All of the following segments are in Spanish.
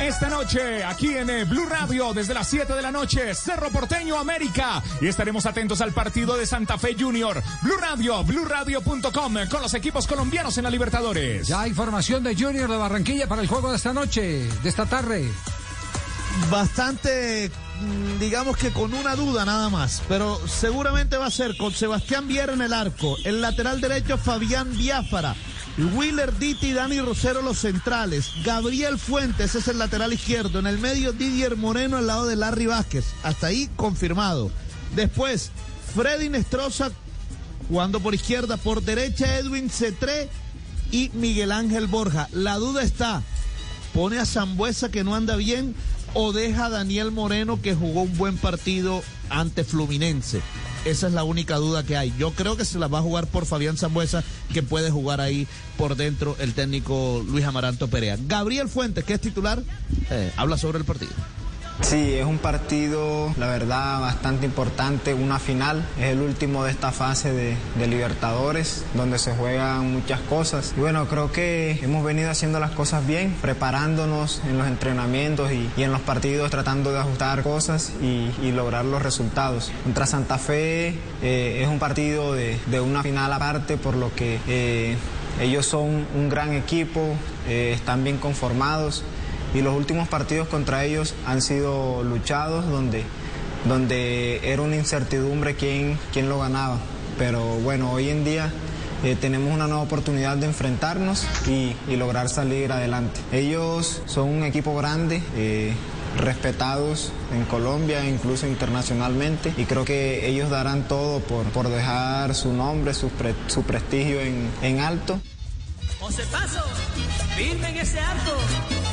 Esta noche, aquí en eh, Blue Radio, desde las 7 de la noche, Cerro Porteño América. Y estaremos atentos al partido de Santa Fe Junior. Blue Radio, BlueRadio.com, con los equipos colombianos en la Libertadores. Ya hay información de Junior de Barranquilla para el juego de esta noche, de esta tarde. Bastante, mm, digamos que con una duda nada más, pero seguramente va a ser con Sebastián Viera en el arco, el lateral derecho Fabián Biafara. Wheeler Ditti y Dani Rosero los centrales. Gabriel Fuentes es el lateral izquierdo. En el medio Didier Moreno al lado de Larry Vázquez. Hasta ahí confirmado. Después, Freddy Nestroza jugando por izquierda. Por derecha Edwin Cetré y Miguel Ángel Borja. La duda está, ¿pone a Zambuesa que no anda bien o deja a Daniel Moreno que jugó un buen partido ante Fluminense? Esa es la única duda que hay. Yo creo que se la va a jugar por Fabián Zambuesa, que puede jugar ahí por dentro el técnico Luis Amaranto Perea. Gabriel Fuentes, que es titular, eh, habla sobre el partido. Sí, es un partido, la verdad, bastante importante, una final, es el último de esta fase de, Libertadores, donde se juegan muchas cosas. Y bueno, creo que hemos venido haciendo las cosas bien, preparándonos en los entrenamientos y, en los partidos, tratando de ajustar cosas y, lograr los resultados. Contra Santa Fe eh, es un partido de, de, una final aparte, por lo que eh, ellos son un gran equipo, eh, están bien conformados y los últimos partidos contra ellos han sido luchados donde, donde era una incertidumbre quién, quién lo ganaba. Pero bueno, hoy en día eh, tenemos una nueva oportunidad de enfrentarnos y, lograr salir adelante. Ellos son un equipo grande. Eh, respetados en Colombia e incluso internacionalmente y creo que ellos darán todo por, por dejar su nombre, su, pre, su prestigio en, en alto. Ese arco.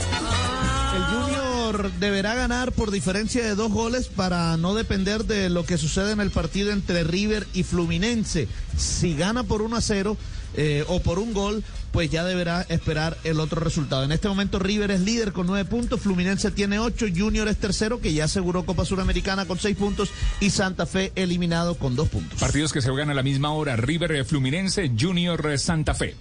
El Junior deberá ganar por diferencia de dos goles para no depender de lo que sucede en el partido entre River y Fluminense. Si gana por 1 a 0 eh, o por un gol, pues ya deberá esperar el otro resultado. En este momento River es líder con 9 puntos, Fluminense tiene 8, Junior es tercero que ya aseguró Copa Suramericana con 6 puntos y Santa Fe eliminado con 2 puntos. Partidos que se juegan a la misma hora, River Fluminense, Junior Santa Fe.